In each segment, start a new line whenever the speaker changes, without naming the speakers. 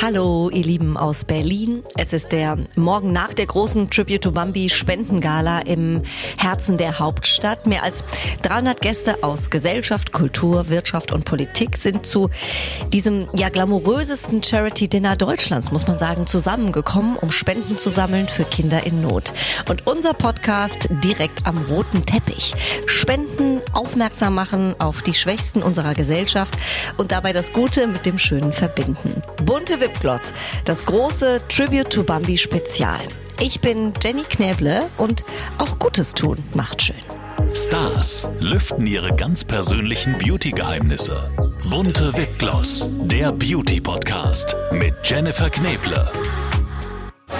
Hallo, ihr Lieben aus Berlin. Es ist der Morgen nach der großen Tribute to Bambi Spendengala im Herzen der Hauptstadt. Mehr als 300 Gäste aus Gesellschaft, Kultur, Wirtschaft und Politik sind zu diesem ja glamourösesten Charity Dinner Deutschlands, muss man sagen, zusammengekommen, um Spenden zu sammeln für Kinder in Not. Und unser Podcast direkt am roten Teppich. Spenden, aufmerksam machen auf die Schwächsten unserer Gesellschaft und dabei das Gute mit dem Schönen verbinden. Bunte Wipgloss, das große Tribute to Bambi Spezial. Ich bin Jenny Knäble und auch Gutes tun macht schön.
Stars lüften ihre ganz persönlichen Beauty-Geheimnisse. Bunte Wipgloss, der Beauty-Podcast mit Jennifer Kneble.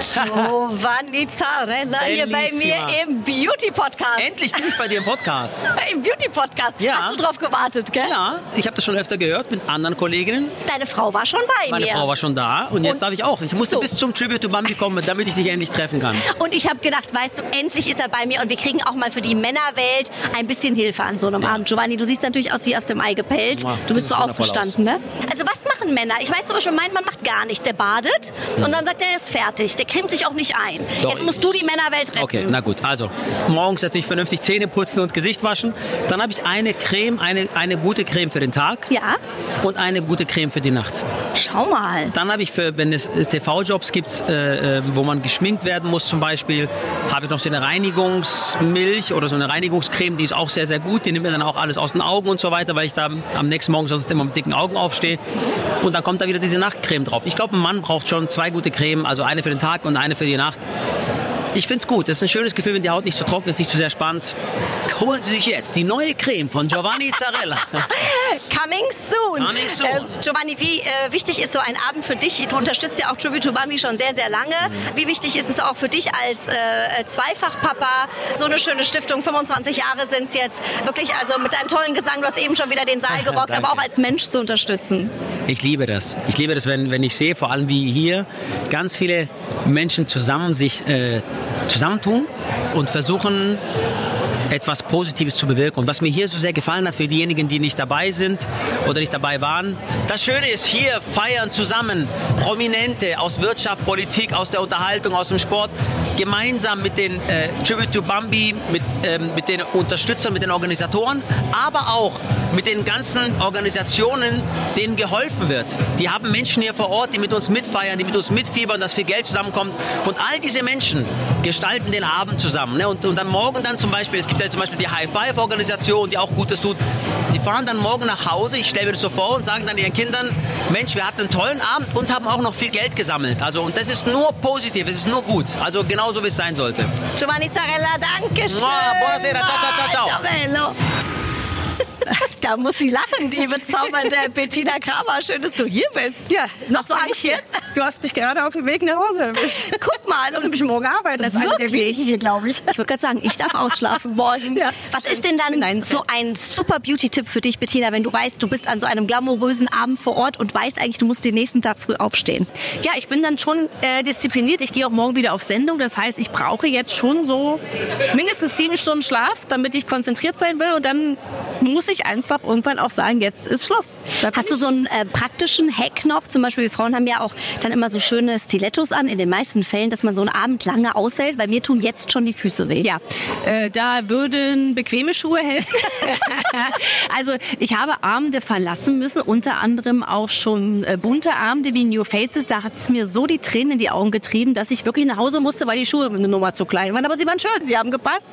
Giovanni Zarella hier bei mir im Beauty-Podcast.
Endlich bin ich bei dir im Podcast.
Im Beauty-Podcast.
Ja.
Hast du drauf gewartet, gell?
Ja, ich habe das schon öfter gehört mit anderen Kolleginnen.
Deine Frau war schon bei
Meine
mir.
Frau war schon da und jetzt
Und-
darf ich auch. Ich musste
So.
bis zum Tribute to Bambi kommen, damit ich dich endlich treffen kann.
Und ich habe gedacht, weißt du, endlich ist er bei mir und wir kriegen auch mal für die Männerwelt ein bisschen Hilfe an so einem Abend. Giovanni, du siehst natürlich aus wie aus dem Ei gepellt. Du bist so aufgestanden, ne? Also was machen Männer? Ich weiß zum Beispiel, mein Mann macht gar nichts. Der badet und dann sagt er, er ist fertig. Der cremt sich auch nicht ein.
Doch,
Jetzt musst du die Männerwelt retten.
Okay, na gut. Also, morgens natürlich vernünftig Zähne putzen und Gesicht waschen. Dann habe ich eine Creme, eine, eine gute Creme für den Tag
Ja,
und eine gute Creme für die Nacht.
schau mal.
Dann habe ich für, wenn es äh, TV-Jobs gibt, äh, äh, wo man geschminkt werden muss zum Beispiel, habe ich noch so eine Reinigungsmilch oder so eine Reinigungscreme, die ist auch sehr, sehr gut. Die nimmt mir dann auch alles aus den Augen und so weiter, weil ich da am nächsten Morgen sonst immer mit dicken Augen aufstehe. Und dann kommt da wieder diese Nachtcreme drauf. Ich glaube, ein Mann braucht schon zwei gute Creme, also eine für den Tag und eine für die Nacht. Ich finde es gut. Das ist ein schönes Gefühl, wenn die Haut nicht zu trocken ist, nicht zu sehr spannt. Holen Sie sich jetzt die neue Creme von Giovanni Zarella.
Coming soon.
Coming soon.
Äh, Giovanni, wie äh, wichtig ist so ein Abend für dich? Du unterstützt ja auch Tribute to Bambi schon sehr, sehr lange. Wie wichtig ist es auch für dich als äh, Zweifachpapa? So eine schöne Stiftung, 25 Jahre sind es jetzt. Wirklich, also mit deinem tollen Gesang, du hast eben schon wieder den Saal gerockt, aber auch als Mensch zu unterstützen.
Ich liebe das. Ich liebe das, wenn, wenn ich sehe, vor allem wie hier ganz viele Menschen zusammen sich äh, zusammentun und versuchen, etwas Positives zu bewirken. Und was mir hier so sehr gefallen hat für diejenigen, die nicht dabei sind oder nicht dabei waren, das Schöne ist, hier feiern zusammen Prominente aus Wirtschaft, Politik, aus der Unterhaltung, aus dem Sport, gemeinsam mit den äh, Tribute to Bambi, mit, ähm, mit den Unterstützern, mit den Organisatoren, aber auch mit den ganzen Organisationen, denen geholfen wird. Die haben Menschen hier vor Ort, die mit uns mitfeiern, die mit uns mitfiebern, dass viel Geld zusammenkommt. Und all diese Menschen gestalten den Abend zusammen. Ne? Und, und am Morgen dann zum Beispiel, es gibt ja zum Beispiel die High Five Organisation, die auch Gutes tut. Die fahren dann morgen nach Hause, ich stelle mir das so vor und sagen dann ihren Kindern, Mensch, wir hatten einen tollen Abend und haben auch noch viel Geld gesammelt. Also und das ist nur positiv, es ist nur gut. Also genauso wie es sein sollte.
Giovanni Zarella, danke schön.
Buonasera, ciao, ciao, ciao, ciao.
Ciao, bello. Da muss sie lachen, die bezaubernde Bettina Kramer. Schön, dass du hier bist.
Ja,
Hast du Angst jetzt?
Du hast mich gerade auf dem Weg nach Hause erwischt.
Guck mal.
Ich muss nämlich morgen arbeiten. Das ist
Wirklich?
wenigen hier, glaube ich.
Ich würde gerade sagen, ich darf ausschlafen morgen.
Ja.
Was ist denn dann
Nein,
so ein super Beauty-Tipp für dich, Bettina, wenn du weißt, du bist an so einem glamourösen Abend vor Ort und weißt eigentlich, du musst den nächsten Tag früh aufstehen?
Ja, ich bin dann schon äh, diszipliniert. Ich gehe auch morgen wieder auf Sendung. Das heißt, ich brauche jetzt schon so mindestens sieben Stunden Schlaf, damit ich konzentriert sein will. Und dann muss ich einfach irgendwann auch sagen, jetzt ist Schluss.
Hast du so einen äh, praktischen Hack noch? Zum Beispiel, wir Frauen haben ja auch dann immer so schöne Stilettos an, in den meisten Fällen, dass man so einen Abend lange aushält, weil mir tun jetzt schon die Füße weh.
Ja, äh, da würden bequeme Schuhe helfen. also ich habe Abende verlassen müssen, unter anderem auch schon äh, bunte Abende wie New Faces. Da hat es mir so die Tränen in die Augen getrieben, dass ich wirklich nach Hause musste, weil die Schuhe eine Nummer zu klein waren. Aber sie waren schön, sie haben gepasst.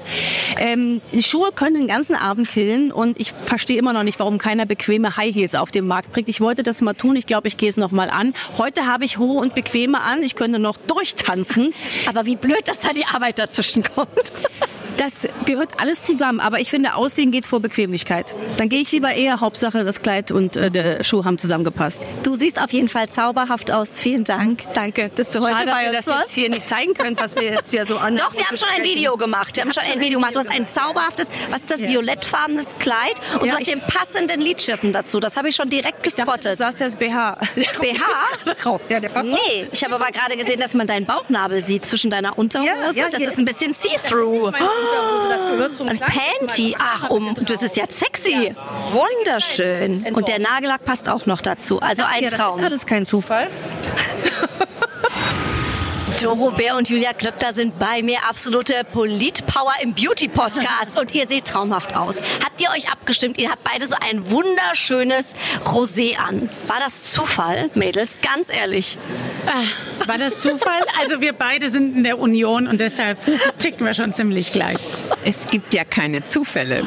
Ähm, die Schuhe können den ganzen Abend killen und ich verstehe immer noch nicht, warum keiner bequeme High Heels auf den Markt bringt. Ich wollte das mal tun, ich glaube, ich gehe es noch mal an. Heute habe ich hohe und bequeme an, ich könnte noch durchtanzen.
Aber wie blöd, dass da die Arbeit dazwischen kommt.
Das gehört alles zusammen, aber ich finde, Aussehen geht vor Bequemlichkeit. Dann gehe ich lieber eher, Hauptsache das Kleid und äh, der Schuh haben zusammengepasst.
Du siehst auf jeden Fall zauberhaft aus. Vielen Dank. Danke, dass du heute
Schade, dass
bei
ihr
uns
das
warst.
jetzt hier nicht zeigen könnt, was wir jetzt hier so an.
Doch, wir haben schon ein Video gemacht. Wir haben schon ein Video gemacht. Du hast ein zauberhaftes, was ist das,
Ja.
violettfarbenes Kleid und
Ja,
du hast den passenden Lidschirten dazu. Das habe ich schon direkt
Ich dachte,
gespottet.
du sagst jetzt BH.
BH?
Ja, der passt.
Nee, ich habe aber gerade gesehen, dass man deinen Bauchnabel sieht zwischen deiner Unterhose.
Ja, ja,
das ist ein bisschen see-through.
Unterhose, das gehört zum
Ein
Kleid.
Panty. Ach, um, das ist ja sexy. Wunderschön. Und der Nagellack passt auch noch dazu. Also ein
Ja, das
Traum.
ist alles kein Zufall.
Doro Bär und Julia Klöckner sind bei mir absolute Politpower im Beauty-Podcast und ihr seht traumhaft aus. Habt ihr euch abgestimmt? Ihr habt beide so ein wunderschönes Rosé an. War das Zufall, Mädels? Ganz ehrlich.
Ah, war das Zufall? Also wir beide sind in der Union und deshalb ticken wir schon ziemlich gleich.
Es gibt ja keine Zufälle.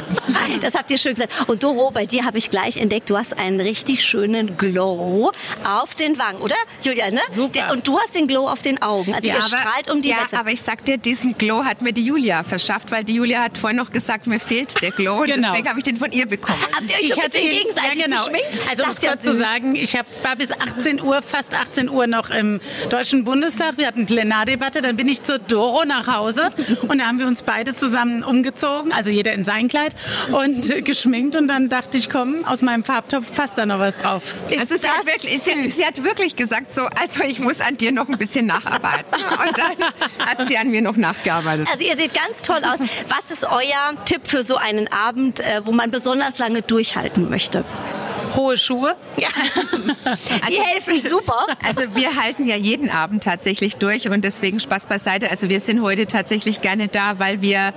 Das habt ihr schön gesagt. Und Doro, bei dir habe ich gleich entdeckt, du hast einen richtig schönen Glow auf den Wangen, oder? Julia, ne?
Super.
Und du hast den Glow auf den Augen. Also ihr strahlt um die
ja,
Wette.
aber ich sag dir, diesen Glow hat mir die Julia verschafft, weil die Julia hat vorhin noch gesagt, mir fehlt der Glow und
Genau.
deswegen habe ich den von ihr bekommen.
Habt ihr euch so ein bisschen
ihn-
gegenseitig
ja, genau.
geschminkt?
Also um es
ja
kurz zu sagen, ich hab, war bis 18 Uhr, fast 18 Uhr noch im Deutschen Bundestag. Wir hatten Plenardebatte, dann bin ich zur Doro nach Hause und da haben wir uns beide zusammen umgezogen, also jeder in sein Kleid und äh, geschminkt und dann dachte ich, komm, aus meinem Farbtopf passt da noch was drauf.
also sie hat, wirklich, sie, sie hat wirklich gesagt so, also ich muss an dir noch ein bisschen nacharbeiten. Und dann hat sie an mir noch nachgearbeitet.
Also ihr seht ganz toll aus. Was ist euer Tipp für so einen Abend, äh, wo man besonders lange durchhalten möchte?
Hohe Schuhe.
Ja. Die helfen super.
Also wir halten ja jeden Abend tatsächlich durch und deswegen Spaß beiseite. Also wir sind heute tatsächlich gerne da, weil wir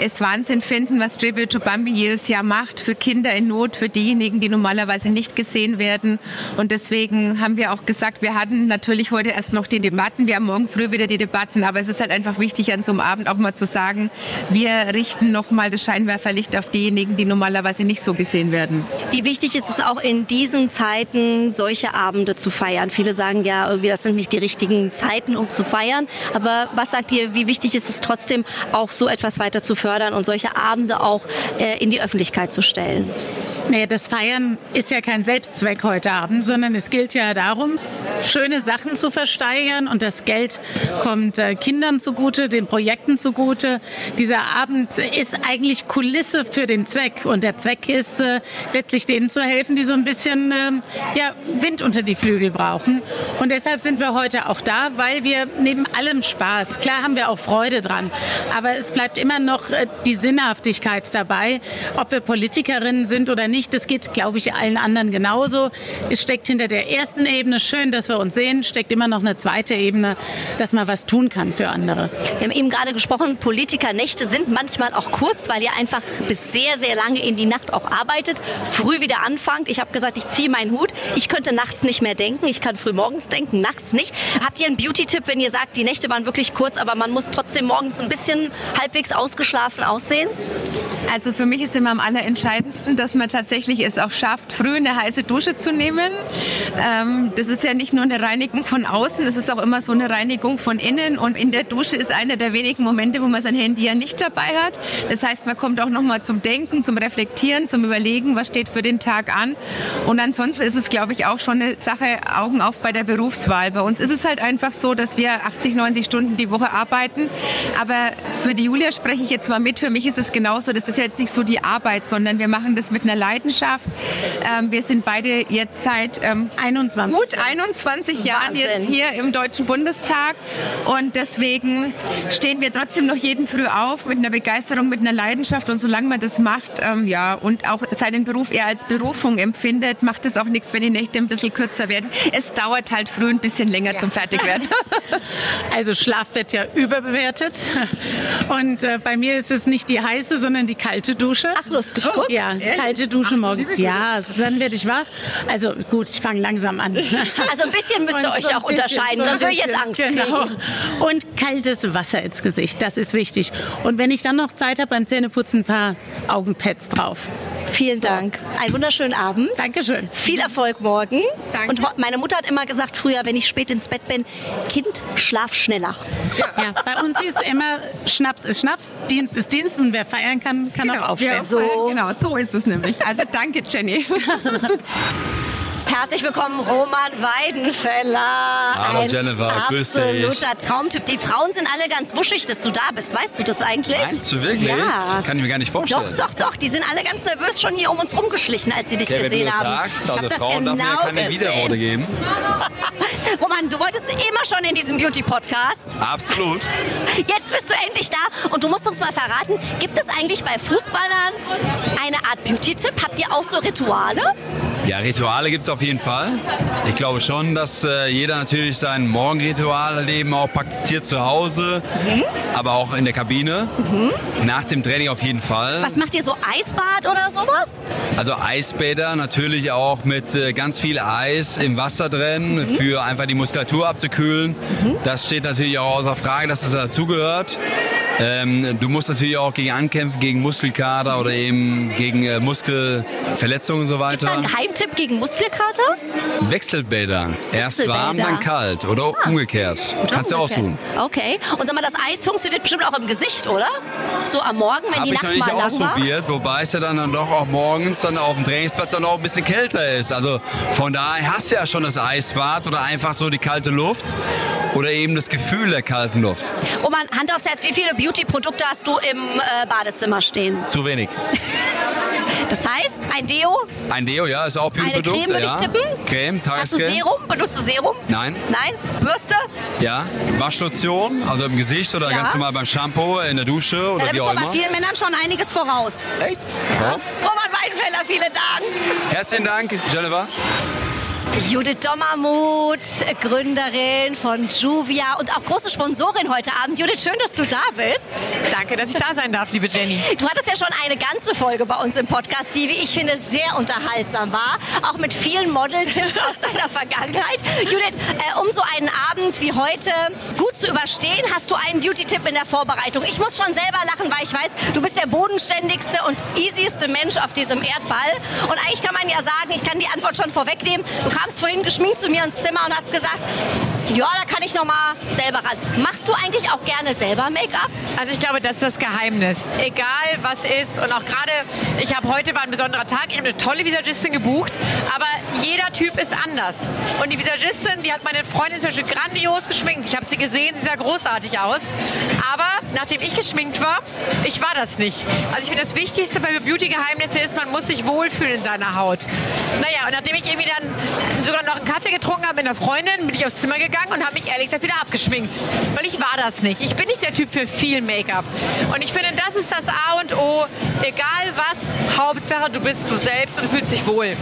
es Wahnsinn finden, was Tribute to Bambi jedes Jahr macht für Kinder in Not, für diejenigen, die normalerweise nicht gesehen werden. Und deswegen haben wir auch gesagt, wir hatten natürlich heute erst noch die Debatten, wir haben morgen früh wieder die Debatten, aber es ist halt einfach wichtig, an so einem Abend auch mal zu sagen, wir richten nochmal das Scheinwerferlicht auf diejenigen, die normalerweise nicht so gesehen werden.
Wie wichtig ist es auch in diesen Zeiten, solche Abende zu feiern? Viele sagen ja, irgendwie, das sind nicht die richtigen Zeiten, um zu feiern. Aber was sagt ihr, wie wichtig ist es trotzdem, auch so etwas weiter zu fördern und solche Abende auch äh, in die Öffentlichkeit zu stellen?
Nee, das Feiern ist ja kein Selbstzweck heute Abend, sondern es gilt ja darum, schöne Sachen zu versteigern und das Geld kommt äh, Kindern zugute, den Projekten zugute. Dieser Abend ist eigentlich Kulisse für den Zweck und der Zweck ist äh, letztlich denen zu helfen, die so ein bisschen ähm, ja, Wind unter die Flügel brauchen. Und deshalb sind wir heute auch da, weil wir neben allem Spaß, klar haben wir auch Freude dran, aber es bleibt immer noch äh, die Sinnhaftigkeit dabei, ob wir Politikerinnen sind oder nicht. Das geht, glaube ich, allen anderen genauso. Es steckt hinter der ersten Ebene, schön, dass wir uns sehen, steckt immer noch eine zweite Ebene, dass man was tun kann für andere.
Wir haben eben gerade gesprochen, Politikernächte sind manchmal auch kurz, weil ihr einfach bis sehr, sehr lange in die Nacht auch arbeitet, früh wieder anfangt. Ich habe gesagt, ich ziehe meinen Hut. Ich könnte nachts nicht mehr denken. Ich kann früh morgens denken, nachts nicht. Habt ihr einen Beauty-Tipp, wenn ihr sagt, die Nächte waren wirklich kurz, aber man muss trotzdem morgens ein bisschen halbwegs ausgeschlafen aussehen?
Also für mich ist immer am allerentscheidendsten, dass man tatsächlich es auch schafft, früh eine heiße Dusche zu nehmen. Ähm, das ist ja nicht nur eine Reinigung von außen, das ist auch immer so eine Reinigung von innen. Und in der Dusche ist einer der wenigen Momente, wo man sein Handy ja nicht dabei hat. Das heißt, man kommt auch nochmal zum Denken, zum Reflektieren, zum Überlegen, was steht für den Tag an. Und ansonsten ist es, glaube ich, auch schon eine Sache Augen auf bei der Berufswahl. Bei uns ist es halt einfach so, dass wir 80, 90 Stunden die Woche arbeiten. Aber für die Julia spreche ich jetzt mal mit. Für mich ist es genauso. Das ist jetzt nicht so die Arbeit, sondern wir machen das mit einer Leidenschaft. Ähm, wir sind beide jetzt seit ähm,
21.
gut 21 Jahren
Wahnsinn.
jetzt hier im Deutschen Bundestag. Und deswegen stehen wir trotzdem noch jeden Früh auf mit einer Begeisterung, mit einer Leidenschaft. Und solange man das macht, ähm, ja, und auch seinen Beruf eher als Berufung empfindet, macht es auch nichts, wenn die Nächte ein bisschen kürzer werden. Es dauert halt früh ein bisschen länger zum Fertigwerden.
Also Schlaf wird ja überbewertet. Und äh, bei mir ist es nicht die heiße, sondern die kalte Dusche.
Ach, lustig, guck.
Ja, kalte Dusche morgens. Ja, dann werde ich wach. Also gut, ich fange langsam an.
Also ein bisschen müsst ihr euch
so
auch
bisschen,
unterscheiden,
so
sonst würde ich jetzt Angst
genau.
kriegen.
Und kaltes Wasser ins Gesicht, das ist wichtig. Und wenn ich dann noch Zeit habe beim Zähneputzen, ein paar Augenpads drauf.
Vielen Dank. Einen wunderschönen Abend.
Dankeschön.
Viel Erfolg morgen.
Danke.
Und meine Mutter hat immer gesagt früher, wenn ich spät ins Bett bin, Kind, schlaf schneller.
Ja, bei uns ist immer Schnaps ist Schnaps, Dienst ist Dienst und wer feiern kann, kann auch aufstehen.
Ja, so. Genau, so ist es nämlich. Also danke, Jenny.
Herzlich willkommen, Roman Weidenfeller.
Hallo,
Ein
Jennifer, grüß dich.
absoluter Traumtyp. Die Frauen sind alle ganz wuschig, dass du da bist. Weißt du das eigentlich?
Meinst du wirklich?
Ja.
Kann ich mir gar nicht vorstellen.
Doch, doch, doch. Die sind alle ganz nervös schon hier um uns rumgeschlichen, als sie dich
Okay, wenn du
gesehen
das
haben.
sagst,
ich
also
habe das
Frauen darf mir
genau
keine Widerworte
gesehen.
geben.
Roman, du wolltest immer schon in diesem Beauty-Podcast.
Absolut.
Jetzt bist du endlich da und du musst uns mal verraten, gibt es eigentlich bei Fußballern eine Art Beauty-Tipp? Habt ihr auch so Rituale?
Ja, Rituale gibt es auf jeden Fall. Ich glaube schon, dass äh, jeder natürlich sein Morgenritual eben auch praktiziert zu Hause, aber auch in der Kabine. Nach dem Training auf jeden Fall.
Was macht ihr so Eisbad oder sowas?
Also Eisbäder natürlich auch mit äh, ganz viel Eis im Wasser drin, für einfach die Muskulatur abzukühlen. Das steht natürlich auch außer Frage, dass das dazugehört. Ähm, du musst natürlich auch gegen ankämpfen, gegen Muskelkater oder eben gegen äh, Muskelverletzungen und so
Gibt's da
weiter.
einen Geheimtipp gegen Muskelkater?
Wechselbäder. Erst warm, dann kalt oder umgekehrt. Kannst du aussuchen.
Okay. Und sag mal, das Eis funktioniert bestimmt auch im Gesicht, oder? So am Morgen, wenn
Habe
die
ich noch
Nacht mal lang war?
ausprobiert, wobei es ja dann, dann doch auch morgens dann auf dem Trainingsplatz dann auch ein bisschen kälter ist. Also von daher hast du ja schon das Eisbad oder einfach so die kalte Luft oder eben das Gefühl der kalten Luft.
Roman, Hand aufs Herz, wie viele Beauty-Produkte hast du im äh, Badezimmer stehen?
Zu wenig.
Das heißt, ein Deo,
Ein Deo, ja, ist auch
eine
Beauty-Produkt.
Creme würde
ja.
ich tippen.
Creme,
Hast du
Tagescreme.
Serum? Benutzt du Serum?
Nein.
Nein? Bürste?
Ja. Waschlotion, also im Gesicht oder
Ja.
ganz normal beim Shampoo, in der Dusche
Ja,
oder
da
wie
bist
auch
du bei
immer.
vielen Männern schon einiges voraus.
Echt?
Ja. Roman Weidenfeller, vielen Dank.
Herzlichen Dank, Jennifer.
Judith Dommermuth, Gründerin von Juvia und auch große Sponsorin heute Abend. Judith, schön, dass du da bist.
Danke, dass ich da sein darf, liebe Jenny.
Du hattest ja schon eine ganze Folge bei uns im Podcast, die, wie ich finde, sehr unterhaltsam war. Auch mit vielen Model-Tipps aus deiner Vergangenheit. Judith, äh, um so einen Abend wie heute gut zu überstehen, hast du einen Beauty-Tipp in der Vorbereitung. Ich muss schon selber lachen, weil ich weiß, du bist der bodenständigste und easyste Mensch auf diesem Erdball. Und eigentlich kann man ja sagen, ich kann die Antwort schon vorwegnehmen. Du kamst vorhin geschminkt zu mir ins Zimmer und hast gesagt, ja, da kann ich noch mal selber ran. Machst du eigentlich auch gerne selber Make-up?
Also ich glaube, das ist das Geheimnis. Egal was ist und auch gerade, ich habe heute war ein besonderer Tag, ich habe eine tolle Visagistin gebucht, aber jeder Typ ist anders. Und die Visagistin, die hat meine Freundin zum Beispiel grandios geschminkt. Ich habe sie gesehen, sie sah großartig aus. Aber nachdem ich geschminkt war, ich war das nicht. Also ich finde, das Wichtigste bei Beauty-Geheimnisse ist, man muss sich wohlfühlen in seiner Haut. Naja, und nachdem ich irgendwie dann sogar noch einen Kaffee getrunken habe mit einer Freundin, bin ich aufs Zimmer gegangen und habe mich ehrlich gesagt wieder abgeschminkt. Weil ich war das nicht. Ich bin nicht der Typ für viel Make-up. Und ich finde, das ist das A und O. Egal was, Hauptsache du bist du selbst und fühlst dich wohl.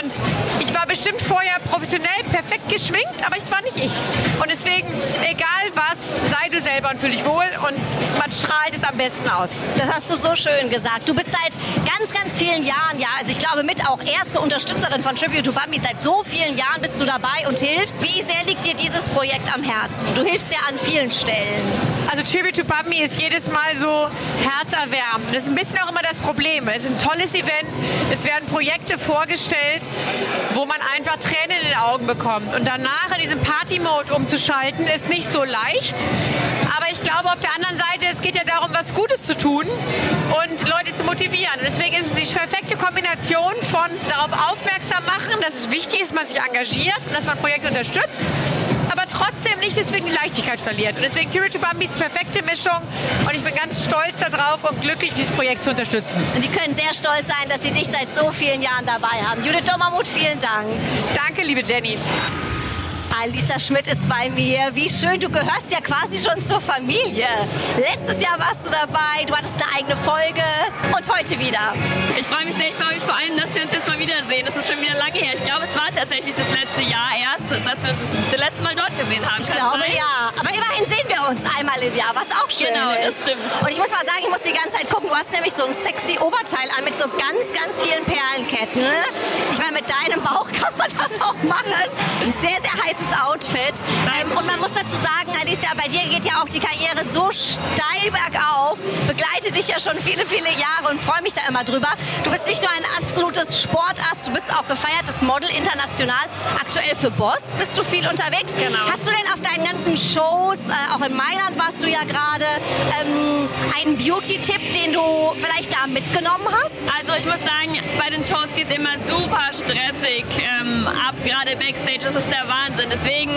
Und ich war bestimmt vorher professionell perfekt geschminkt, aber ich war nicht ich. Und deswegen, egal was, sei du selber und fühl dich wohl und man strahlt es am besten aus.
Das hast du so schön gesagt. Du bist seit ganz, ganz vielen Jahren, ja, also ich glaube mit auch erste Unterstützerin von Tribute to Bambi. Seit so vielen Jahren bist du dabei und hilfst. Wie sehr liegt dir dieses Projekt am Herzen? Du hilfst ja an vielen Stellen.
Also Tribute to Bambi ist jedes Mal so herzerwärmend. Das ist ein bisschen auch immer das Problem. Es ist ein tolles Event. Es werden Projekte vorgestellt, wo man einfach Tränen in den Augen bekommt. Und danach in diesen Party-Mode umzuschalten, ist nicht so leicht. Aber ich glaube auf der anderen Seite, es geht ja darum, was Gutes zu tun und Leute zu motivieren. Deswegen ist es die perfekte Kombination von darauf aufmerksam machen, dass es wichtig ist, dass man sich engagiert und dass man Projekte unterstützt aber trotzdem nicht deswegen die Leichtigkeit verliert. Und deswegen Tribute to Bambi ist perfekte Mischung und ich bin ganz stolz darauf und glücklich, dieses Projekt zu unterstützen.
Und die können sehr stolz sein, dass sie dich seit so vielen Jahren dabei haben. Judith Dommermuth, vielen Dank.
Danke, liebe Jenny.
Alisa Schmidt ist bei mir. Wie schön, du gehörst ja quasi schon zur Familie. Letztes Jahr warst du dabei, du hattest eine eigene Folge und heute wieder.
Ich freue mich sehr, ich freue mich vor allem, dass wir uns jetzt mal wiedersehen. Das ist schon wieder lange her. Ich glaube, es war tatsächlich das letzte Jahr erst, dass wir uns das letzte Mal dort gesehen haben.
Ich
Kann
glaube
sein?
ja. Aber immerhin sehen wir uns einmal im Jahr, was auch schön
Genau, das
ist.
stimmt.
Und ich muss mal sagen, ich muss die ganze Zeit gucken. Du hast nämlich so ein sexy Oberteil an mit so ganz, ganz vielen Perlenketten. Ich meine, mit deinem Bauch kann man das auch machen. Ein sehr, sehr heißes Outfit. Ähm, und man muss dazu sagen, Alicia, bei dir geht ja auch die Karriere so steil bergauf. Begleite dich ja schon viele, viele Jahre und freue mich da immer drüber. Du bist nicht nur ein absolutes Sportass, du bist auch gefeiertes Model international. Aktuell für Boss bist du viel unterwegs.
Genau.
Hast du denn auf deinen ganzen Shows, äh, auch in Mailand warst du ja gerade, ähm, einen Beauty-Tipp, den du vielleicht da mitgenommen hast?
Also ich muss sagen, bei den Shows geht es immer super stressig ähm, ab. Gerade Backstage ist der Wahnsinn. Deswegen,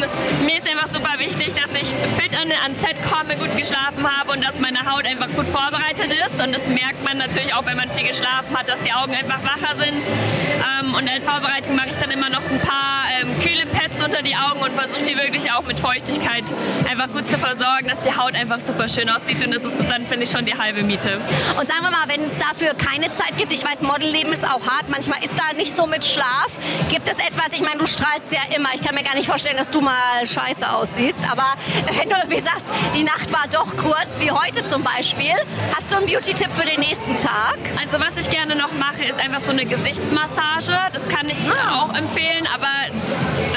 mir ist einfach super wichtig, dass ich fit an, ans Set komme, gut geschlafen habe und dass meine Haut einfach gut vorbereitet ist. Und das merkt man natürlich auch, wenn man viel geschlafen hat, dass die Augen einfach wacher sind. Ähm, und als Vorbereitung mache ich dann immer noch ein paar ähm, kühle unter die Augen und versuche die wirklich auch mit Feuchtigkeit einfach gut zu versorgen, dass die Haut einfach super schön aussieht und das ist dann, finde ich, schon die halbe Miete.
Und sagen wir mal, wenn es dafür keine Zeit gibt, ich weiß, Modelleben ist auch hart, manchmal ist da nicht so mit Schlaf. Gibt es etwas, ich meine, du strahlst ja immer, ich kann mir gar nicht vorstellen, dass du mal scheiße aussiehst, aber wenn du irgendwie sagst, die Nacht war doch kurz, wie heute zum Beispiel, hast du einen Beauty-Tipp für den nächsten Tag?
Also was ich gerne noch mache, ist einfach so eine Gesichtsmassage. Das kann ich auch empfehlen, aber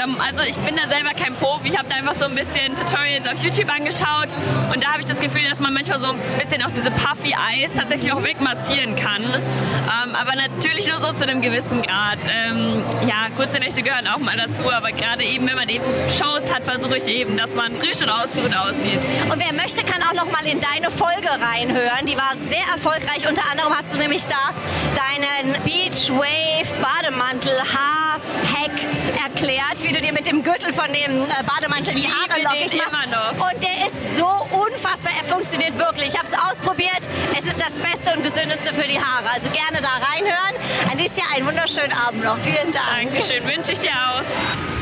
ähm, also ich bin da selber kein Profi. Ich habe da einfach so ein bisschen Tutorials auf YouTube angeschaut und da habe ich das Gefühl, dass man manchmal so ein bisschen auch diese Puffy Eyes tatsächlich auch wegmassieren kann. Ähm, aber natürlich nur so zu einem gewissen Grad. Ähm, ja, kurze Nächte gehören auch mal dazu, aber gerade eben, wenn man eben Shows hat, versuche ich eben, dass man frisch und ausgeruht aussieht.
Und wer möchte, kann auch noch mal in deine Folge reinhören. Die war sehr erfolgreich. Unter anderem hast du nämlich da deinen Beach Wave Bademantel Haar-Hack erklärt, wie du dir mit dem Gürtel von dem äh, Bademantel die Haare lockig machst. Und der ist so unfassbar. Er funktioniert wirklich. Ich habe es ausprobiert. Es ist das Beste und Gesündeste für die Haare. Also gerne da reinhören. Alicia, einen wunderschönen Abend noch. Vielen Dank.
Dankeschön, wünsche ich dir auch.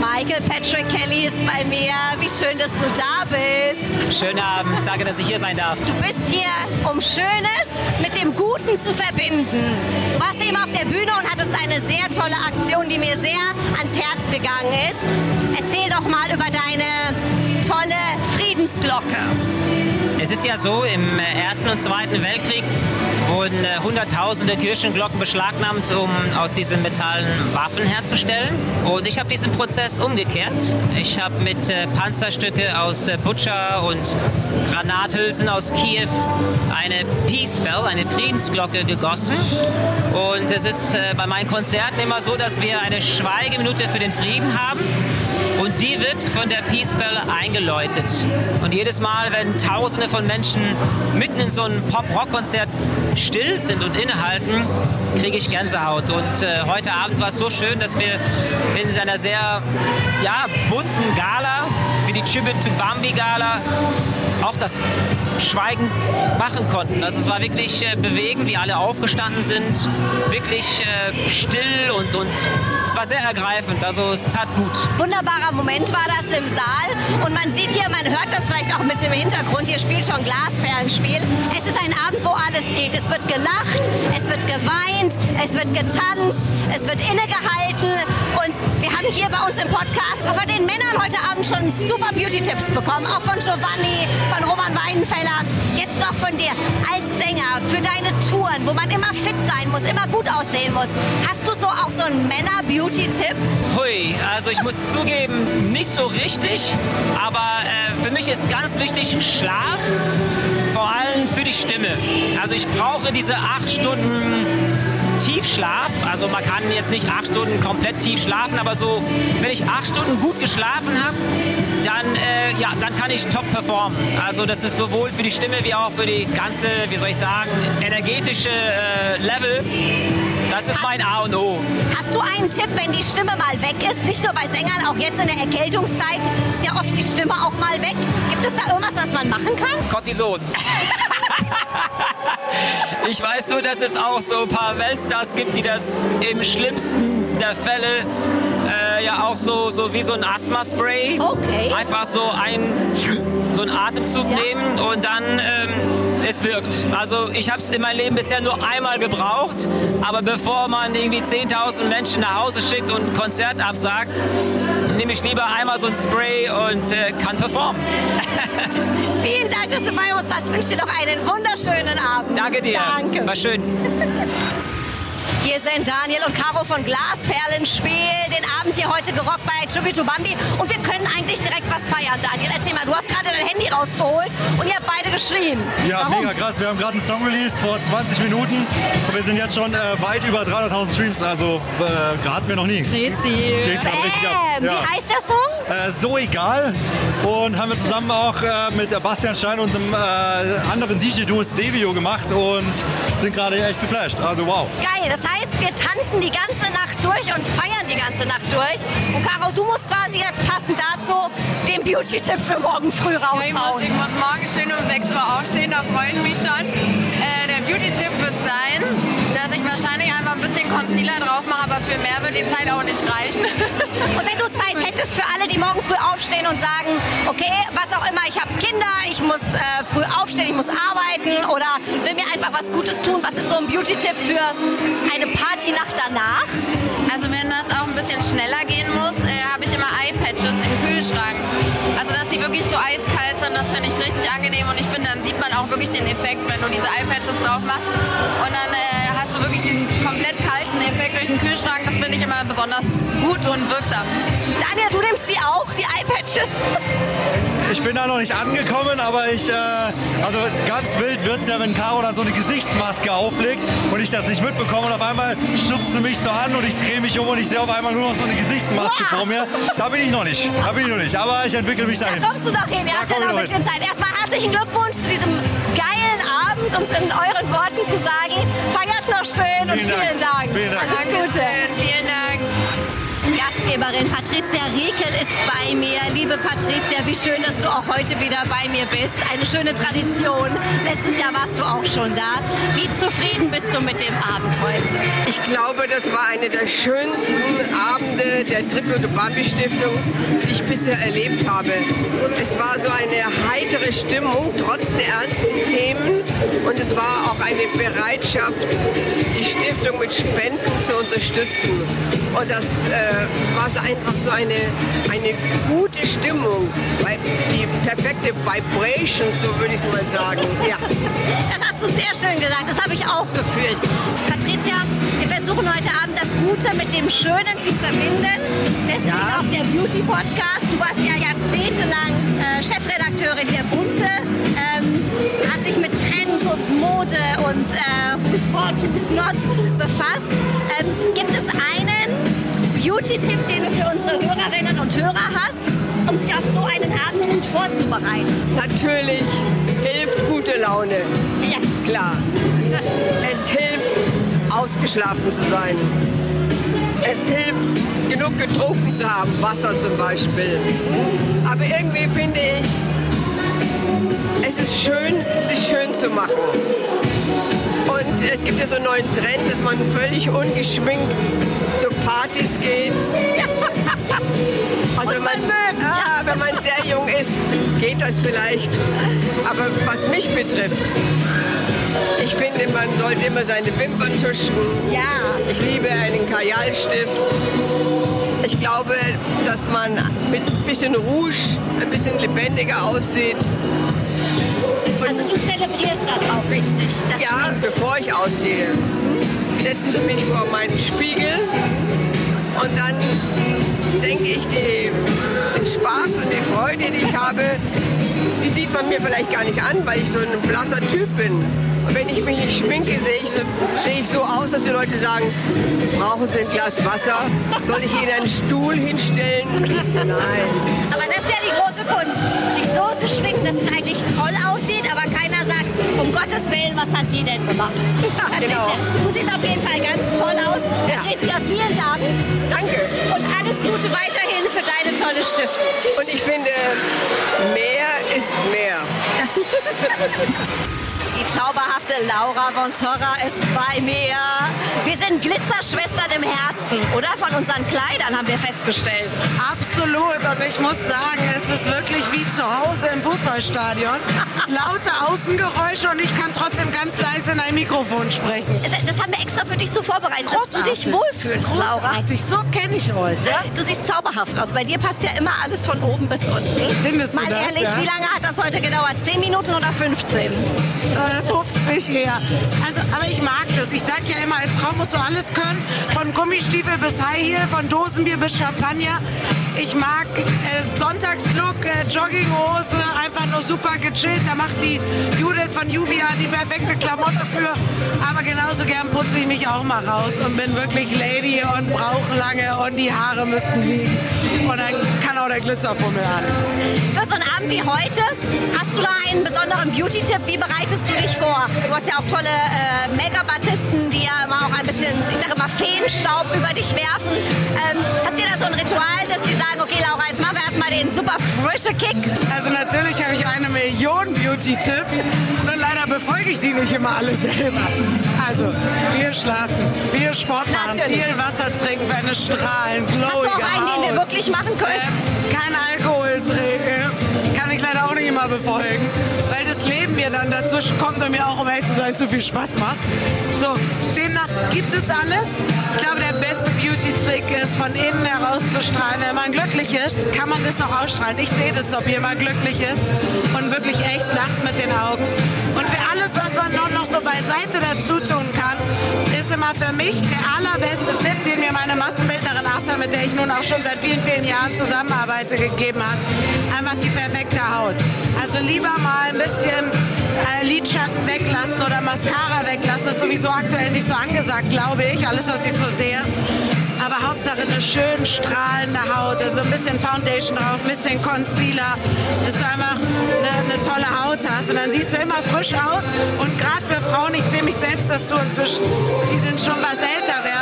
Michael Patrick Kelly ist bei mir. Wie schön, dass du da bist.
Schönen Abend, danke, dass ich hier sein darf.
Du bist hier, um Schönes mit dem Guten zu verbinden. Du warst eben auf der Bühne und hattest eine sehr tolle Aktion, die mir sehr ans Herz gegangen ist. Erzähl doch mal über deine tolle Friedensglocke.
Es ist ja so, im Ersten und Zweiten Weltkrieg wurden äh, hunderttausende Kirchenglocken beschlagnahmt, um aus diesen Metallen Waffen herzustellen. Und ich habe diesen Prozess umgekehrt. Ich habe mit äh, Panzerstücke aus äh, Butscha und Granathülsen aus Kiew eine Peace Bell, eine Friedensglocke gegossen. Und es ist äh, bei meinen Konzerten immer so, dass wir eine Schweigeminute für den Frieden haben. Und die wird von der Peace Bell eingeläutet. Und jedes Mal, wenn Tausende von Menschen mitten in so einem Pop-Rock-Konzert still sind und innehalten, kriege ich Gänsehaut. Und äh, heute Abend war es so schön, dass wir in einer sehr ja, bunten Gala, wie die Tribute to Bambi Gala, auch das Schweigen machen konnten. Also es war wirklich äh, bewegend, wie alle aufgestanden sind, wirklich äh, still und, und es war sehr ergreifend. Also es tat gut.
Wunderbarer Moment war das im Saal. Und man sieht hier, man hört das vielleicht auch ein bisschen im Hintergrund, hier spielt schon Glasperlenspiel. Es ist ein Abend, wo alles geht. Es wird gelacht, es wird geweint, es wird getanzt, es wird innegehalten. Und wir haben hier bei uns im Podcast von den Männern heute Abend schon super Beauty-Tipps bekommen. Auch von Giovanni, von Roman Weidenfeller. Jetzt noch von dir als Sänger für deine Touren, wo man immer fit sein muss, immer gut aussehen muss. Hast du so auch so einen Männer-Beauty-Tipp?
Hui, also ich muss zugeben, nicht so richtig, aber äh, für mich ist ganz wichtig Schlaf, vor allem für die Stimme. Also ich brauche diese acht Stunden Tiefschlaf. Also man kann jetzt nicht acht Stunden komplett tief schlafen, aber so, wenn ich acht Stunden gut geschlafen habe, dann, äh, ja, dann kann ich top performen. Also das ist sowohl für die Stimme wie auch für die ganze, wie soll ich sagen, energetische äh, Level. Das ist mein A und O.
Hast du einen Tipp, wenn die Stimme mal weg ist? Nicht nur bei Sängern, auch jetzt in der Erkältungszeit ist ja oft die Stimme auch mal weg. Gibt es da irgendwas, was man machen kann?
Cortison. Ich weiß nur, dass es auch so ein paar Weltstars gibt, die das im schlimmsten der Fälle äh, ja auch so, so wie so ein Asthma-Spray.
Okay.
Einfach so ein so einen Atemzug nehmen und dann ähm, es wirkt. Also ich habe es in meinem Leben bisher nur einmal gebraucht, aber bevor man irgendwie 10.000 Menschen nach Hause schickt und ein Konzert absagt, nehme ich lieber einmal so ein Spray und äh, kann performen.
Vielen Dank, dass du bei uns warst. Ich wünsche dir noch einen wunderschönen Abend.
Danke dir.
Danke.
War schön.
Hier sind Daniel und Caro von Glasperlenspiel. Den Abend hier heute gerockt bei Tribute to Bambi. Und wir können eigentlich direkt was feiern, Daniel. Erzähl mal, du hast gerade dein Handy rausgeholt und ihr habt beide geschrien.
Ja,
Warum?
mega krass. Wir haben gerade einen Song released vor 20 Minuten und wir sind jetzt schon äh, weit über 300.000 Streams. Also äh, hatten wir noch nie. Geht gerade richtig ab.
Bam. Wie heißt der Song?
Äh, so egal. Und haben wir zusammen auch äh, mit Bastian Stein und einem äh, anderen DJ-Duo Stevio gemacht und sind gerade echt geflasht. Also wow.
Geil, das heißt, wir tanzen die ganze Nacht durch und feiern die ganze Nacht durch. Und Caro, du musst quasi jetzt passend dazu den Beauty-Tipp für morgen früh
Ja, ich, muss,
raushauen.
ich muss morgen schön um 6 Uhr aufstehen, da freue ich mich schon. Äh, der Beauty-Tipp wird sein, dass ich wahrscheinlich einfach ein bisschen Concealer drauf mache, aber für mehr wird die Zeit auch nicht reichen.
Und wenn du Zeit hättest für alle, die morgen früh aufstehen und sagen, okay, was auch immer, ich habe Kinder, ich muss äh, früh aufstehen, ich muss arbeiten oder will mir einfach was Gutes tun, was ist so ein Beauty-Tipp für eine Partynacht danach?
Also wenn das auch ein bisschen schneller gehen muss, äh, habe ich immer Eye-Patches im Kühlschrank. Also dass die wirklich so eiskalt sind, das finde ich richtig angenehm und ich finde, dann sieht man auch wirklich den Effekt, wenn du diese Eye-Patches drauf machst. Und dann äh, hast du wirklich diesen komplett kalten Effekt durch den Kühlschrank. Das finde ich immer besonders gut und wirksam.
Daniel, du nimmst die auch, die Eye-Patches?
Ich bin da noch nicht angekommen, aber ich, äh, also ganz wild wird es ja, wenn Caro dann so eine Gesichtsmaske auflegt und ich das nicht mitbekomme und auf einmal schubst sie mich so an und ich drehe mich um und ich sehe auf einmal nur noch so eine Gesichtsmaske
Wow.
vor mir. Da bin ich noch nicht, da bin ich noch nicht, aber ich entwickle mich dahin.
Da kommst du noch hin, ihr habt ja noch ein bisschen Zeit. Erstmal herzlichen Glückwunsch zu diesem geilen Abend, um es in euren Worten zu sagen. Noch schön und
Vielen Dank.
vielen Dank.
Vielen Dank.
Alles Gute.
Vielen Dank.
Gastgeberin Patricia Riekel ist bei mir. Liebe Patricia, wie schön, dass du auch heute wieder bei mir bist. Eine schöne Tradition. Letztes Jahr warst du auch schon da. Wie zufrieden bist du mit dem Abend heute?
Ich glaube, das war einer der schönsten Abende der Tribute Bambi Stiftung, die ich bisher erlebt habe. Es war so eine heitere Stimmung, trotz der ernsten Themen. Und es war auch eine Bereitschaft, die Stiftung mit Spenden zu unterstützen. Und das, äh, es war so einfach so eine, eine gute Stimmung, die perfekte Vibration, so würde ich es mal sagen. Ja.
Das hast du sehr schön gesagt. Das habe ich auch gefühlt. Patricia, wir versuchen heute Abend das Gute mit dem Schönen zu verbinden. Deswegen auch der Beauty Podcast. Du warst ja jahrzehntelang äh, Chefredakteurin der Bunte. Ähm, hast dich mit Trends und Mode und äh, who's hot, who's not befasst. Ähm, gibt es einen Beauty-Tipp, den du für unsere Hörerinnen und Hörer hast, um sich auf so einen Abend gut vorzubereiten?
Natürlich hilft gute Laune.
Ja.
Klar. Es hilft, ausgeschlafen zu sein. Es hilft, genug getrunken zu haben, Wasser zum Beispiel. Aber irgendwie finde ich, es ist schön, sich schön zu machen. Und es gibt ja so einen neuen Trend, dass man völlig ungeschminkt zu Partys geht. Also wenn man, ja, wenn man sehr jung ist, geht das vielleicht. Aber was mich betrifft, ich finde, man sollte immer seine Wimpern tuschen.
Ja.
Ich liebe einen Kajalstift. Ich glaube, dass man mit ein bisschen Rouge ein bisschen lebendiger aussieht.
Also du zelebrierst das auch richtig. Das
ja, bevor ich ausgehe, setze ich mich vor meinen Spiegel und dann denke ich, die, den Spaß und die Freude, die ich habe, die sieht man mir vielleicht gar nicht an, weil ich so ein blasser Typ bin. Und wenn ich mich nicht schminke, sehe ich, so, sehe ich so aus, dass die Leute sagen, brauchen Sie ein Glas Wasser? Soll ich Ihnen einen Stuhl hinstellen? Nein.
Aber das ist ja große Kunst, sich so zu schminken, dass es eigentlich toll aussieht, aber keiner sagt, um Gottes Willen, was hat die denn gemacht? Patricia, Du siehst auf jeden Fall ganz toll aus. Patricia, vielen Dank.
Danke.
Und alles Gute weiterhin für deine tolle Stiftung.
Und ich finde, mehr ist mehr.
Zauberhafte Laura von Torra ist bei mir. Wir sind Glitzerschwestern im Herzen, oder? Von unseren Kleidern haben wir festgestellt.
Absolut. Und ich muss sagen, es ist wirklich wie zu Hause im Fußballstadion. Laute Außengeräusche und ich kann trotzdem ganz leise in ein Mikrofon sprechen.
Extra für dich so vorbereitet, dass du dich wohlfühlst, Laura.
Großartig. So kenne ich euch. Ja?
Du siehst zauberhaft aus. Bei dir passt ja immer alles von oben bis unten.
Findest du
Mal
das,
ehrlich,
ja?
wie lange hat das heute gedauert? 10 Minuten oder 15?
Äh, 50 eher. Also, aber ich mag das. Ich sag ja immer, als Frau musst du alles können. Von Gummistiefel bis High Heel, von Dosenbier bis Champagner. Ich mag äh, Sonntagslook, äh, Jogginghose, einfach nur super gechillt. Da macht die Judith von Juvia die perfekte Klamotte für. Aber genauso gern putze ich mich auch mal raus und bin wirklich Lady und brauche lange und die Haare müssen liegen. Und dann kann auch der Glitzerfummel an.
Für so einen Abend wie heute, hast du da einen besonderen Beauty-Tipp? Wie bereitest du dich vor? Du hast ja auch tolle äh, Make-up-Artisten, die ja immer auch ein bisschen, ich sage immer, Feenstaub über dich werfen. Ähm, frische Kick.
Also natürlich habe ich eine Million Beauty-Tipps, nur leider befolge ich die nicht immer alle selber. Also viel schlafen, viel Sport machen,
Natürlich.
viel Wasser trinken für eine strahlend,
Hast du
glowige
auch einen, den wir wirklich machen können?
Ähm, kein Alkohol trinken, kann ich leider auch nicht immer befolgen, Leben mir dann dazwischen kommt und mir auch, um ehrlich zu sein, zu viel Spaß macht. So, demnach gibt es alles. Ich glaube, der beste Beauty-Trick ist, von innen herauszustrahlen. Wenn man glücklich ist, kann man das auch ausstrahlen. Ich sehe das, ob jemand glücklich ist und wirklich echt lacht mit den Augen. Und für alles, was man noch, noch so beiseite dazu tun kann, ist immer für mich der allerbeste Tipp, den mir meine Massenbildnerin Asa, mit der ich nun auch schon seit vielen, vielen Jahren zusammenarbeite, gegeben hat. Einfach die perfekte Haut. Also lieber mal ein bisschen äh, Lidschatten weglassen oder Mascara weglassen. Das ist sowieso aktuell nicht so angesagt, glaube ich. Alles, was ich so sehe. Aber Hauptsache eine schön strahlende Haut. Also ein bisschen Foundation drauf, ein bisschen Concealer. Dass du einfach eine, eine tolle Haut hast. Und dann siehst du immer frisch aus. Und gerade für Frauen, ich zähle mich selbst dazu inzwischen, die dann schon was älter werden,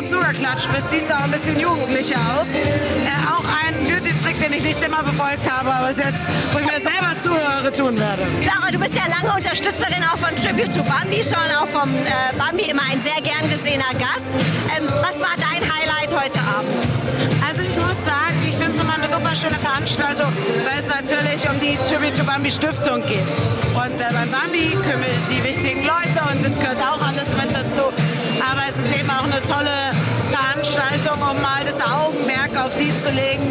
so zugeklatscht bist, siehst du auch ein bisschen jugendlicher aus. Äh, auch ein Beauty-Trick, den ich nicht immer befolgt habe, aber es jetzt, wo ich mir selber zuhöre, tun werde.
Laura, du bist ja lange Unterstützerin auch von Tribute to Bambi, schon auch vom äh, Bambi immer ein sehr gern gesehener Gast. Ähm, was war dein Highlight heute Abend?
Also ich muss sagen, schöne Veranstaltung, weil es natürlich um die Tribute to Bambi Stiftung geht. Und äh, beim Bambi kümmern die wichtigen Leute und das gehört auch alles mit dazu. Aber es ist eben auch eine tolle Veranstaltung, um mal das Augenmerk auf die zu legen,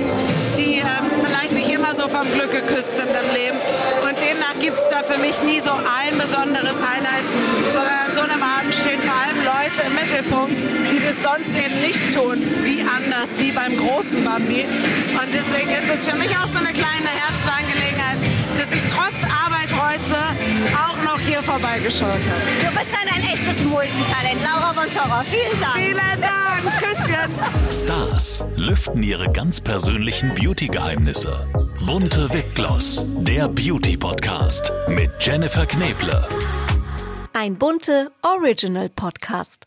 die ähm, vielleicht nicht immer so vom Glück geküsst sind im Leben. Und demnach gibt es da für mich nie so ein besonderes Highlight, so einem Abend stehen vor allem Leute im Mittelpunkt, die das sonst eben nicht tun, wie anders, wie beim großen Bambi. Und deswegen ist es für mich auch so eine kleine Herzensangelegenheit, dass ich trotz Arbeit heute auch noch hier vorbeigeschaut habe.
Du bist dann ein echtes Multitalent. Laura Montora, vielen Dank.
Vielen Dank. Küsschen.
Stars lüften ihre ganz persönlichen Beauty-Geheimnisse. Bunte Wipgloss, der Beauty-Podcast mit Jennifer Kneble.
Ein bunte Original Podcast.